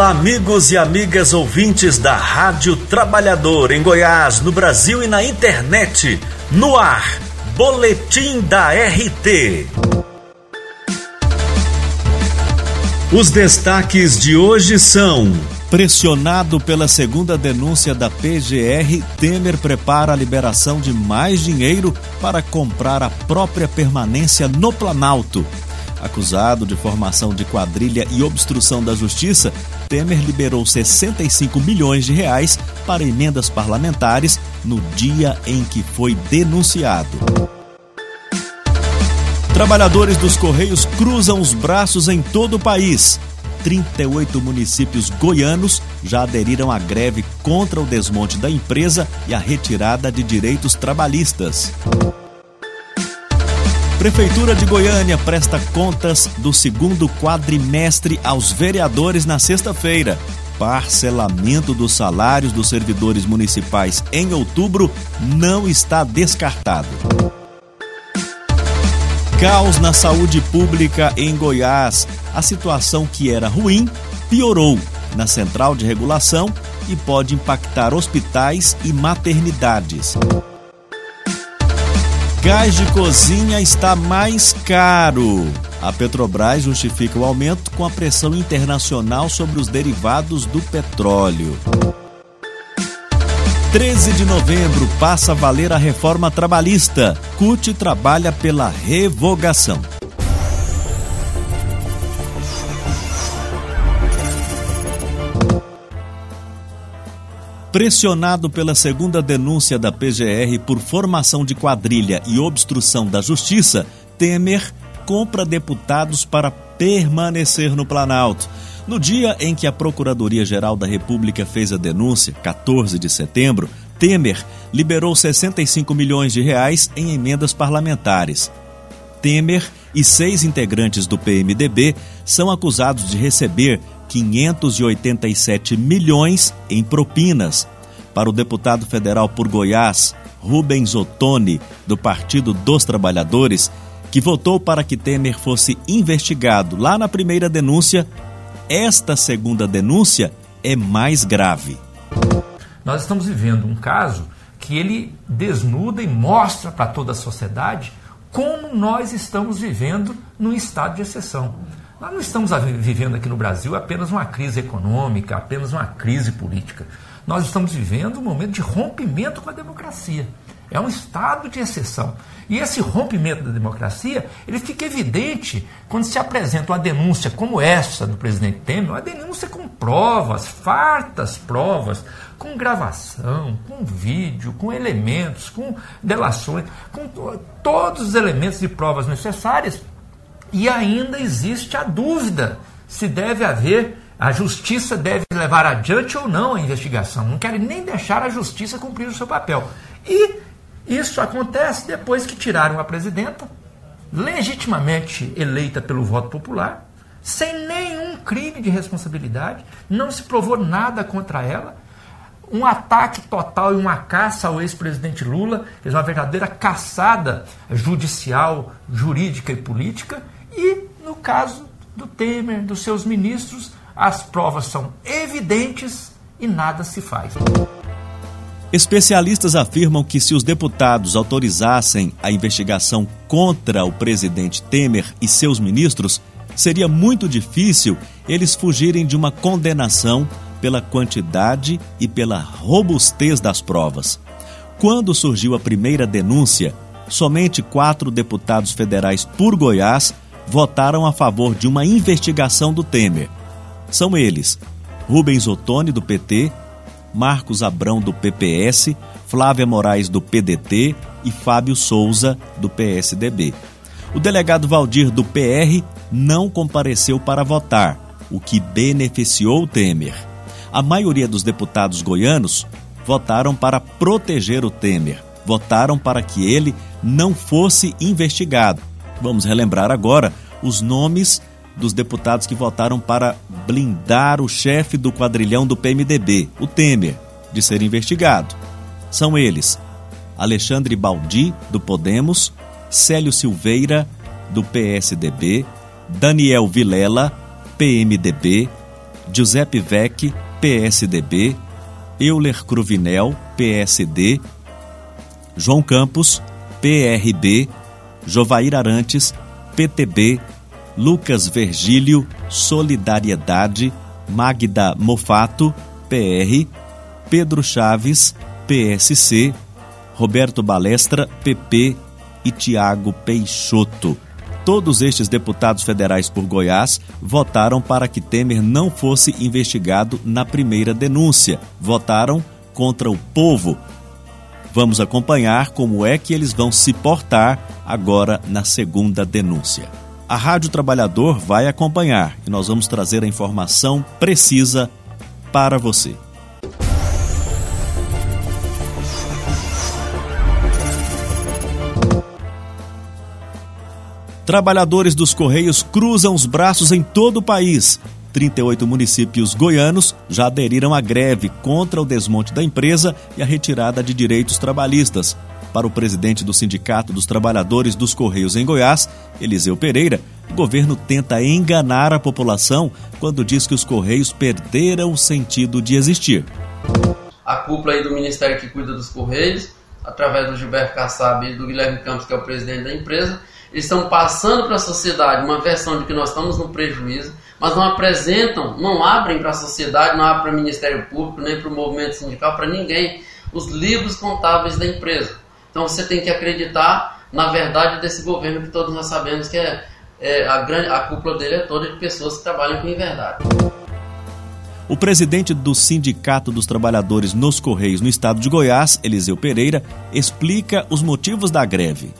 Olá, amigos e amigas ouvintes da Rádio Trabalhador em Goiás, no Brasil e na internet. No ar, Boletim da RT. Os destaques de hoje são. Pressionado pela segunda denúncia da PGR, Temer prepara a liberação de mais dinheiro para comprar a própria permanência no Planalto. Acusado de formação de quadrilha e obstrução da justiça, Temer liberou 65 milhões de reais para emendas parlamentares no dia em que foi denunciado. Trabalhadores dos Correios cruzam os braços em todo o país. 38 municípios goianos já aderiram à greve contra o desmonte da empresa e a retirada de direitos trabalhistas. Prefeitura de Goiânia presta contas do segundo quadrimestre aos vereadores na sexta-feira. Parcelamento dos salários dos servidores municipais em outubro não está descartado. Caos na saúde pública em Goiás. A situação que era ruim piorou na central de regulação e pode impactar hospitais e maternidades. Gás de cozinha está mais caro. A Petrobras justifica o aumento com a pressão internacional sobre os derivados do petróleo. 13 de novembro passa a valer a reforma trabalhista. CUT trabalha pela revogação. Pressionado pela segunda denúncia da PGR por formação de quadrilha e obstrução da justiça, Temer compra deputados para permanecer no Planalto. No dia em que a Procuradoria-Geral da República fez a denúncia, 14 de setembro, Temer liberou 65 milhões de reais em emendas parlamentares. Temer e seis integrantes do PMDB são acusados de receber 587 milhões em propinas. Para o deputado federal por Goiás, Rubens Ottoni, do Partido dos Trabalhadores, que votou para que Temer fosse investigado lá na primeira denúncia, esta segunda denúncia é mais grave. Nós estamos vivendo um caso que ele desnuda e mostra para toda a sociedade como nós estamos vivendo num estado de exceção. Nós não estamos vivendo aqui no Brasil apenas uma crise econômica, apenas uma crise política. Nós estamos vivendo um momento de rompimento com a democracia. É um estado de exceção. E esse rompimento da democracia, ele fica evidente quando se apresenta uma denúncia como essa do presidente Temer, uma denúncia com provas, fartas provas, com gravação, com vídeo, com elementos, com delações, com todos os elementos de provas necessárias e ainda existe a dúvida se deve haver, a justiça deve levar adiante ou não a investigação. Não querem nem deixar a justiça cumprir o seu papel. E isso acontece depois que tiraram a presidenta, legitimamente eleita pelo voto popular, sem nenhum crime de responsabilidade, não se provou nada contra ela. Um ataque total e uma caça ao ex-presidente Lula, fez uma verdadeira caçada judicial, jurídica e política, e no caso do Temer, dos seus ministros, as provas são evidentes e nada se faz. Especialistas afirmam que se os deputados autorizassem a investigação contra o presidente Temer e seus ministros, seria muito difícil eles fugirem de uma condenação pela quantidade e pela robustez das provas. Quando surgiu a primeira denúncia, somente quatro deputados federais por Goiás votaram a favor de uma investigação do Temer. São eles: Rubens Ottoni, do PT, Marcos Abrão, do PPS, Flávia Moraes, do PDT e Fábio Souza, do PSDB. O delegado Valdir, do PR, não compareceu para votar, o que beneficiou o Temer. A maioria dos deputados goianos votaram para proteger o Temer, votaram para que ele não fosse investigado Vamos relembrar agora os nomes dos deputados que votaram para blindar o chefe do quadrilhão do PMDB, o Temer, de ser investigado. São eles: Alexandre Baldi, do Podemos, Célio Silveira, do PSDB, Daniel Vilela, PMDB, Giuseppe Vecchi, PSDB, Euler Cruvinel, PSD, João Campos, PRB, Jovair Arantes, PTB, Lucas Vergílio, Solidariedade, Magda Mofato, PR, Pedro Chaves, PSC, Roberto Balestra, PP e Tiago Peixoto. Todos estes deputados federais por Goiás votaram para que Temer não fosse investigado na primeira denúncia. Votaram contra o povo. Vamos acompanhar como é que eles vão se portar agora na segunda denúncia. A Rádio Trabalhador vai acompanhar e nós vamos trazer a informação precisa para você. Trabalhadores dos Correios cruzam os braços em todo o país. 38 municípios goianos já aderiram à greve contra o desmonte da empresa e a retirada de direitos trabalhistas. Para o presidente do Sindicato dos Trabalhadores dos Correios em Goiás, Eliseu Pereira, o governo tenta enganar a população quando diz que os Correios perderam o sentido de existir. A cúpula aí do Ministério que cuida dos Correios, através do Gilberto Kassab e do Guilherme Campos, que é o presidente da empresa, eles estão passando para a sociedade uma versão de que nós estamos no prejuízo, mas não apresentam, não abrem para a sociedade, não abrem para o Ministério Público, nem para o movimento sindical, para ninguém, os livros contábeis da empresa. Então você tem que acreditar na verdade desse governo que todos nós sabemos que é, é a, grande, a cúpula dele é toda de pessoas que trabalham com inverdade. O presidente do Sindicato dos Trabalhadores nos Correios no estado de Goiás, Eliseu Pereira, explica os motivos da greve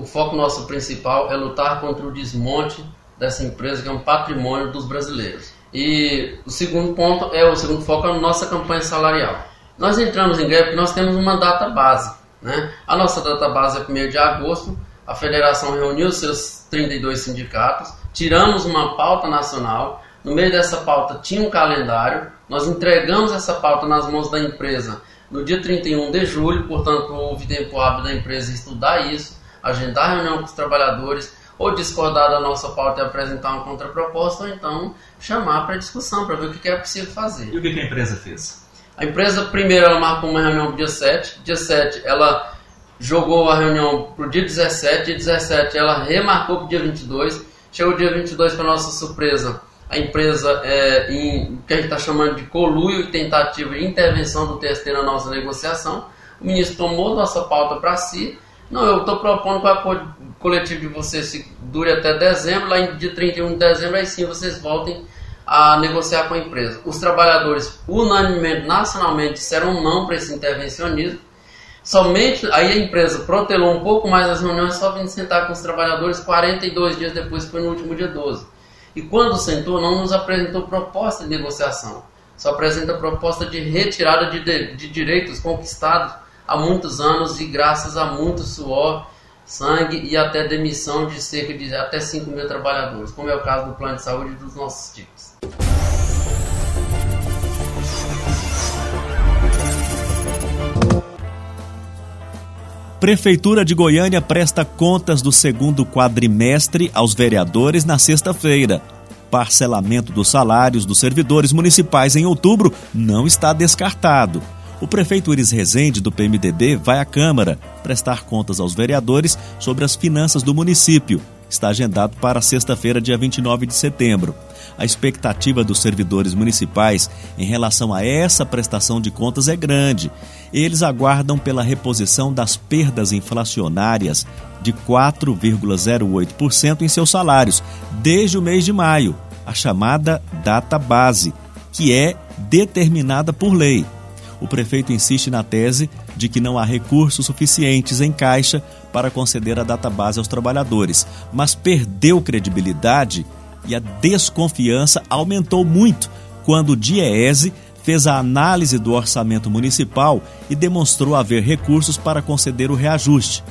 o foco nosso principal é lutar contra o desmonte dessa empresa que é um patrimônio dos brasileiros. E o segundo ponto é o segundo foco é a nossa campanha salarial. Nós entramos em greve porque nós temos uma data base. Né? A nossa data base é 1 de agosto. A federação reuniu seus 32 sindicatos, tiramos uma pauta nacional. No meio dessa pauta tinha um calendário. Nós entregamos essa pauta nas mãos da empresa no dia 31 de julho, portanto, houve tempo hábil da empresa estudar isso agendar reunião com os trabalhadores, ou discordar da nossa pauta e apresentar uma contraproposta, ou então chamar para discussão, para ver o que é possível fazer. E o que a empresa fez? A empresa, primeiro, ela marcou uma reunião para o dia 7. Dia 7, ela jogou a reunião para o dia 17. Dia 17, ela remarcou para o dia 22. Chegou o dia 22, para nossa surpresa, a empresa, é, em que a gente está chamando de coluio e tentativa de intervenção do TST na nossa negociação. O ministro tomou nossa pauta para si não, eu estou propondo que o acordo coletivo de vocês dure até dezembro, lá em dia 31 de dezembro, aí sim vocês voltem a negociar com a empresa. Os trabalhadores, unanimemente, nacionalmente, disseram não para esse intervencionismo. Somente aí a empresa protelou um pouco mais as reuniões, só vindo sentar com os trabalhadores 42 dias depois, foi no último dia 12. E quando sentou, não nos apresentou proposta de negociação, só apresenta proposta de retirada de, de, de direitos conquistados há muitos anos e graças a muito suor, sangue e até demissão de cerca de até 5 mil trabalhadores, como é o caso do plano de saúde dos nossos tipos. Prefeitura de Goiânia presta contas do segundo quadrimestre aos vereadores na sexta-feira. Parcelamento dos salários dos servidores municipais em outubro não está descartado. O prefeito Iris Rezende, do PMDB, vai à Câmara prestar contas aos vereadores sobre as finanças do município. Está agendado para sexta-feira, dia 29 de setembro. A expectativa dos servidores municipais em relação a essa prestação de contas é grande. Eles aguardam pela reposição das perdas inflacionárias de 4,08% em seus salários desde o mês de maio, a chamada data base, que é determinada por lei o prefeito insiste na tese de que não há recursos suficientes em caixa para conceder a data base aos trabalhadores, mas perdeu credibilidade e a desconfiança aumentou muito quando o DIEESE fez a análise do orçamento municipal e demonstrou haver recursos para conceder o reajuste.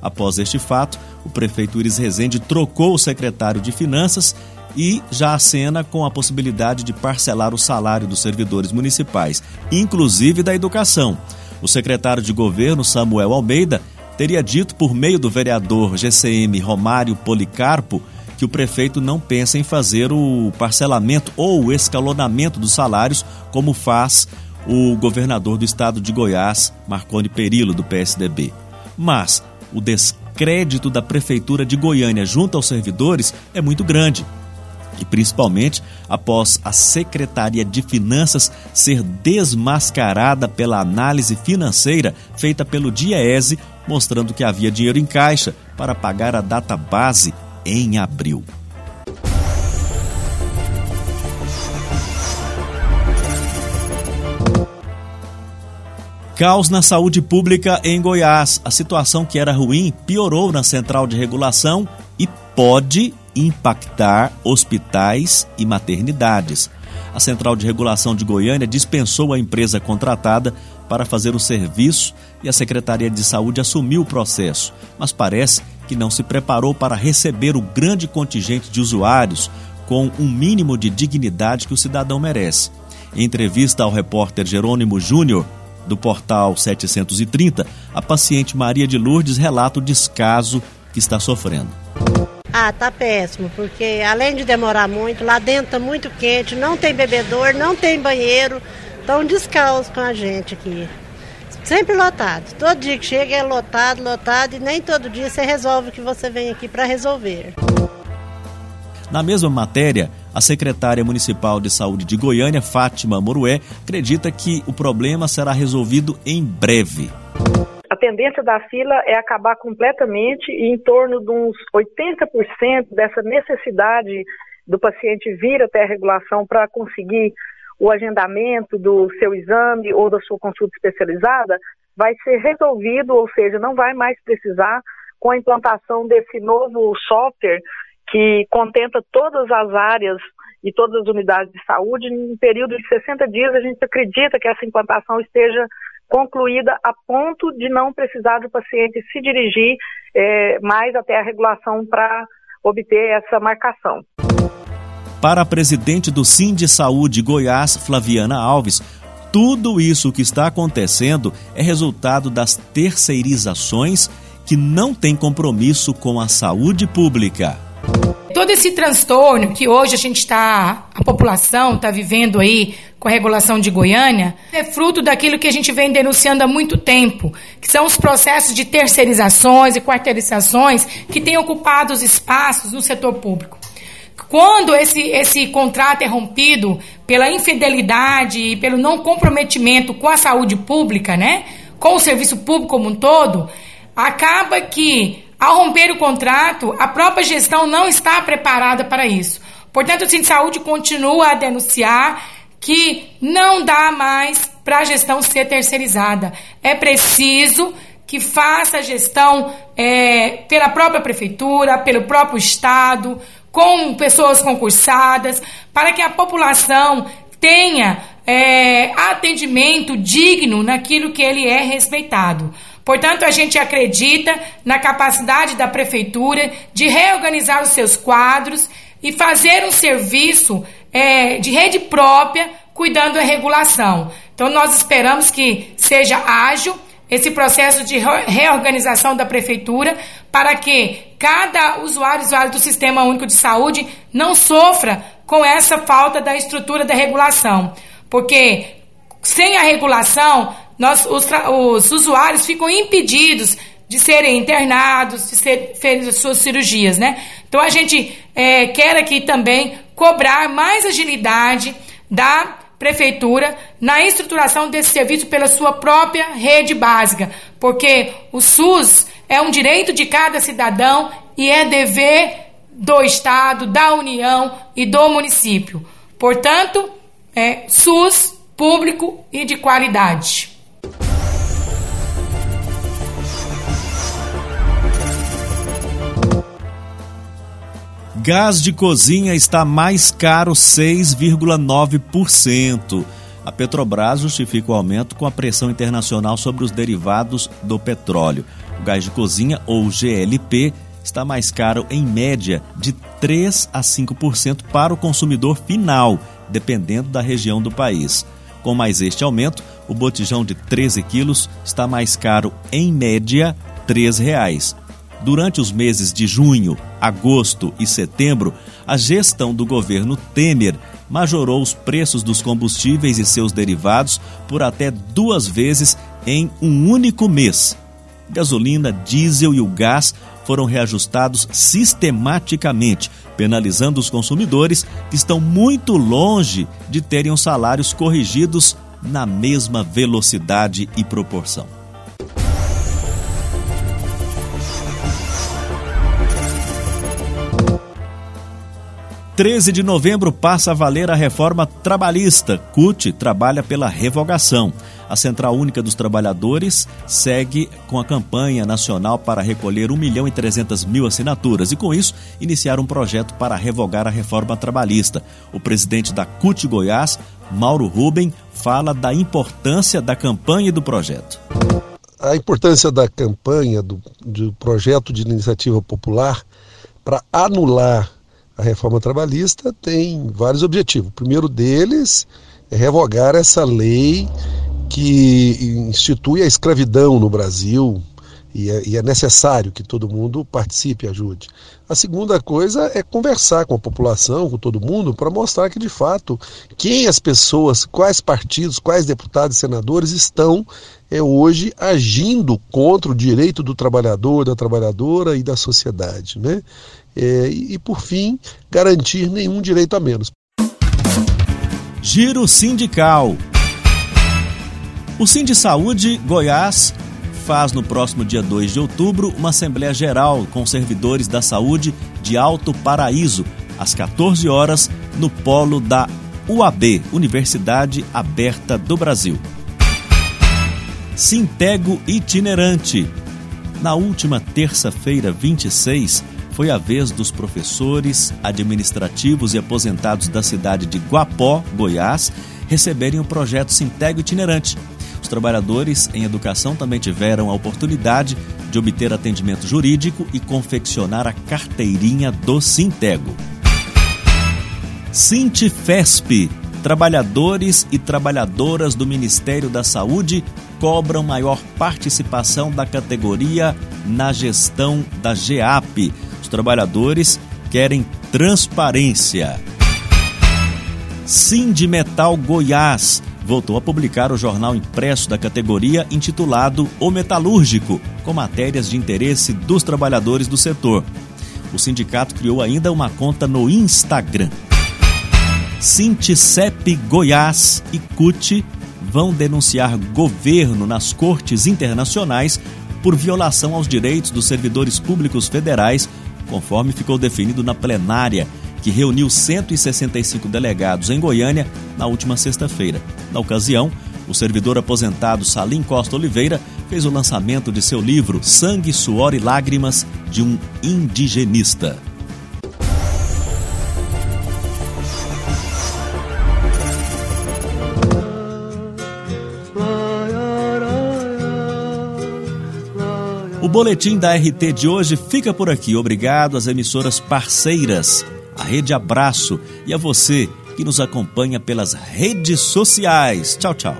Após este fato, o prefeito Iris Rezende trocou o secretário de Finanças e já acena com a possibilidade de parcelar o salário dos servidores municipais, inclusive da educação. O secretário de governo, Samuel Almeida, teria dito por meio do vereador GCM Romário Policarpo que o prefeito não pensa em fazer o parcelamento ou o escalonamento dos salários, como faz o governador do estado de Goiás, Marconi Perillo, do PSDB. Mas o descrédito da prefeitura de Goiânia junto aos servidores é muito grande e principalmente após a Secretaria de Finanças ser desmascarada pela análise financeira feita pelo DIEESE, mostrando que havia dinheiro em caixa para pagar a data base em abril. Caos na saúde pública em Goiás. A situação que era ruim piorou na central de regulação e pode impactar hospitais e maternidades. A Central de Regulação de Goiânia dispensou a empresa contratada para fazer o serviço e a Secretaria de Saúde assumiu o processo, mas parece que não se preparou para receber o grande contingente de usuários com um mínimo de dignidade que o cidadão merece. Em entrevista ao repórter Jerônimo Júnior, do portal 730, a paciente Maria de Lourdes relata o descaso que está sofrendo. Ah, tá péssimo, porque além de demorar muito, lá dentro tá muito quente, não tem bebedor, não tem banheiro, tá um descalço com a gente aqui. Sempre lotado. Todo dia que chega é lotado, lotado e nem todo dia você resolve o que você vem aqui para resolver. Na mesma matéria, a secretária municipal de saúde de Goiânia, Fátima Morué, acredita que o problema será resolvido em breve a tendência da fila é acabar completamente e em torno de uns 80% dessa necessidade do paciente vir até a regulação para conseguir o agendamento do seu exame ou da sua consulta especializada vai ser resolvido, ou seja, não vai mais precisar com a implantação desse novo software que contenta todas as áreas e todas as unidades de saúde. Em um período de 60 dias, a gente acredita que essa implantação esteja concluída a ponto de não precisar do paciente se dirigir é, mais até a regulação para obter essa marcação. Para a presidente do Sim de Saúde Goiás, Flaviana Alves, tudo isso que está acontecendo é resultado das terceirizações que não têm compromisso com a saúde pública todo esse transtorno que hoje a gente está, a população está vivendo aí com a regulação de Goiânia, é fruto daquilo que a gente vem denunciando há muito tempo, que são os processos de terceirizações e quarteirizações que têm ocupado os espaços no setor público. Quando esse, esse contrato é rompido pela infidelidade e pelo não comprometimento com a saúde pública, né, com o serviço público como um todo, acaba que ao romper o contrato, a própria gestão não está preparada para isso. Portanto, o Cine Saúde continua a denunciar que não dá mais para a gestão ser terceirizada. É preciso que faça a gestão é, pela própria prefeitura, pelo próprio Estado, com pessoas concursadas, para que a população tenha é, atendimento digno naquilo que ele é respeitado. Portanto, a gente acredita na capacidade da prefeitura de reorganizar os seus quadros e fazer um serviço é, de rede própria cuidando da regulação. Então, nós esperamos que seja ágil esse processo de reorganização da prefeitura para que cada usuário, usuário do Sistema Único de Saúde não sofra com essa falta da estrutura da regulação. Porque sem a regulação, nós, os, os usuários ficam impedidos de serem internados, de ser feitas suas cirurgias, né? Então a gente é, quer aqui também cobrar mais agilidade da prefeitura na estruturação desse serviço pela sua própria rede básica, porque o SUS é um direito de cada cidadão e é dever do Estado, da União e do município. Portanto, é SUS público e de qualidade. Gás de cozinha está mais caro 6,9%. A Petrobras justifica o aumento com a pressão internacional sobre os derivados do petróleo. O gás de cozinha, ou GLP, está mais caro em média de 3 a 5% para o consumidor final, dependendo da região do país. Com mais este aumento, o botijão de 13 quilos está mais caro em média R$ 3,00. Durante os meses de junho, agosto e setembro, a gestão do governo Temer majorou os preços dos combustíveis e seus derivados por até duas vezes em um único mês. Gasolina, diesel e o gás foram reajustados sistematicamente, penalizando os consumidores que estão muito longe de terem os salários corrigidos na mesma velocidade e proporção. 13 de novembro passa a valer a reforma trabalhista. CUT trabalha pela revogação. A Central Única dos Trabalhadores segue com a campanha nacional para recolher 1 milhão e 300 mil assinaturas e, com isso, iniciar um projeto para revogar a reforma trabalhista. O presidente da CUT Goiás, Mauro Ruben, fala da importância da campanha e do projeto. A importância da campanha, do, do projeto de iniciativa popular para anular a reforma trabalhista tem vários objetivos. O primeiro deles é revogar essa lei que institui a escravidão no Brasil e é, e é, necessário que todo mundo participe e ajude. A segunda coisa é conversar com a população, com todo mundo, para mostrar que de fato quem as pessoas, quais partidos, quais deputados e senadores estão é, hoje agindo contra o direito do trabalhador, da trabalhadora e da sociedade. Né? É, e, por fim, garantir nenhum direito a menos. Giro Sindical. O Sind Saúde Goiás faz no próximo dia 2 de outubro uma Assembleia Geral com servidores da saúde de Alto Paraíso, às 14 horas, no polo da UAB, Universidade Aberta do Brasil. Sintego Itinerante. Na última terça-feira, 26, foi a vez dos professores, administrativos e aposentados da cidade de Guapó, Goiás, receberem o projeto Sintego Itinerante. Os trabalhadores em educação também tiveram a oportunidade de obter atendimento jurídico e confeccionar a carteirinha do Sintego. Sintefesp trabalhadores e trabalhadoras do Ministério da Saúde cobram maior participação da categoria na gestão da GEAP, os trabalhadores querem transparência. Sindimetal Goiás voltou a publicar o jornal impresso da categoria intitulado O Metalúrgico, com matérias de interesse dos trabalhadores do setor. O sindicato criou ainda uma conta no Instagram. Sinticep Goiás e CUT vão denunciar governo nas cortes internacionais por violação aos direitos dos servidores públicos federais conforme ficou definido na plenária, que reuniu 165 delegados em Goiânia na última sexta-feira. Na ocasião, o servidor aposentado Salim Costa Oliveira fez o lançamento de seu livro Sangue, Suor e Lágrimas de um Indigenista. Boletim da RT de hoje fica por aqui. Obrigado às emissoras parceiras, a Rede Abraço e a você que nos acompanha pelas redes sociais. Tchau, tchau.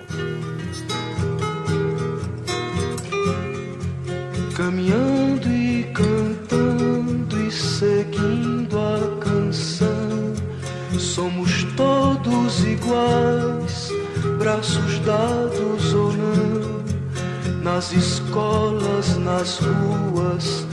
Caminhando e cantando e seguindo a canção, somos todos iguais, braços dados nas escolas, nas ruas,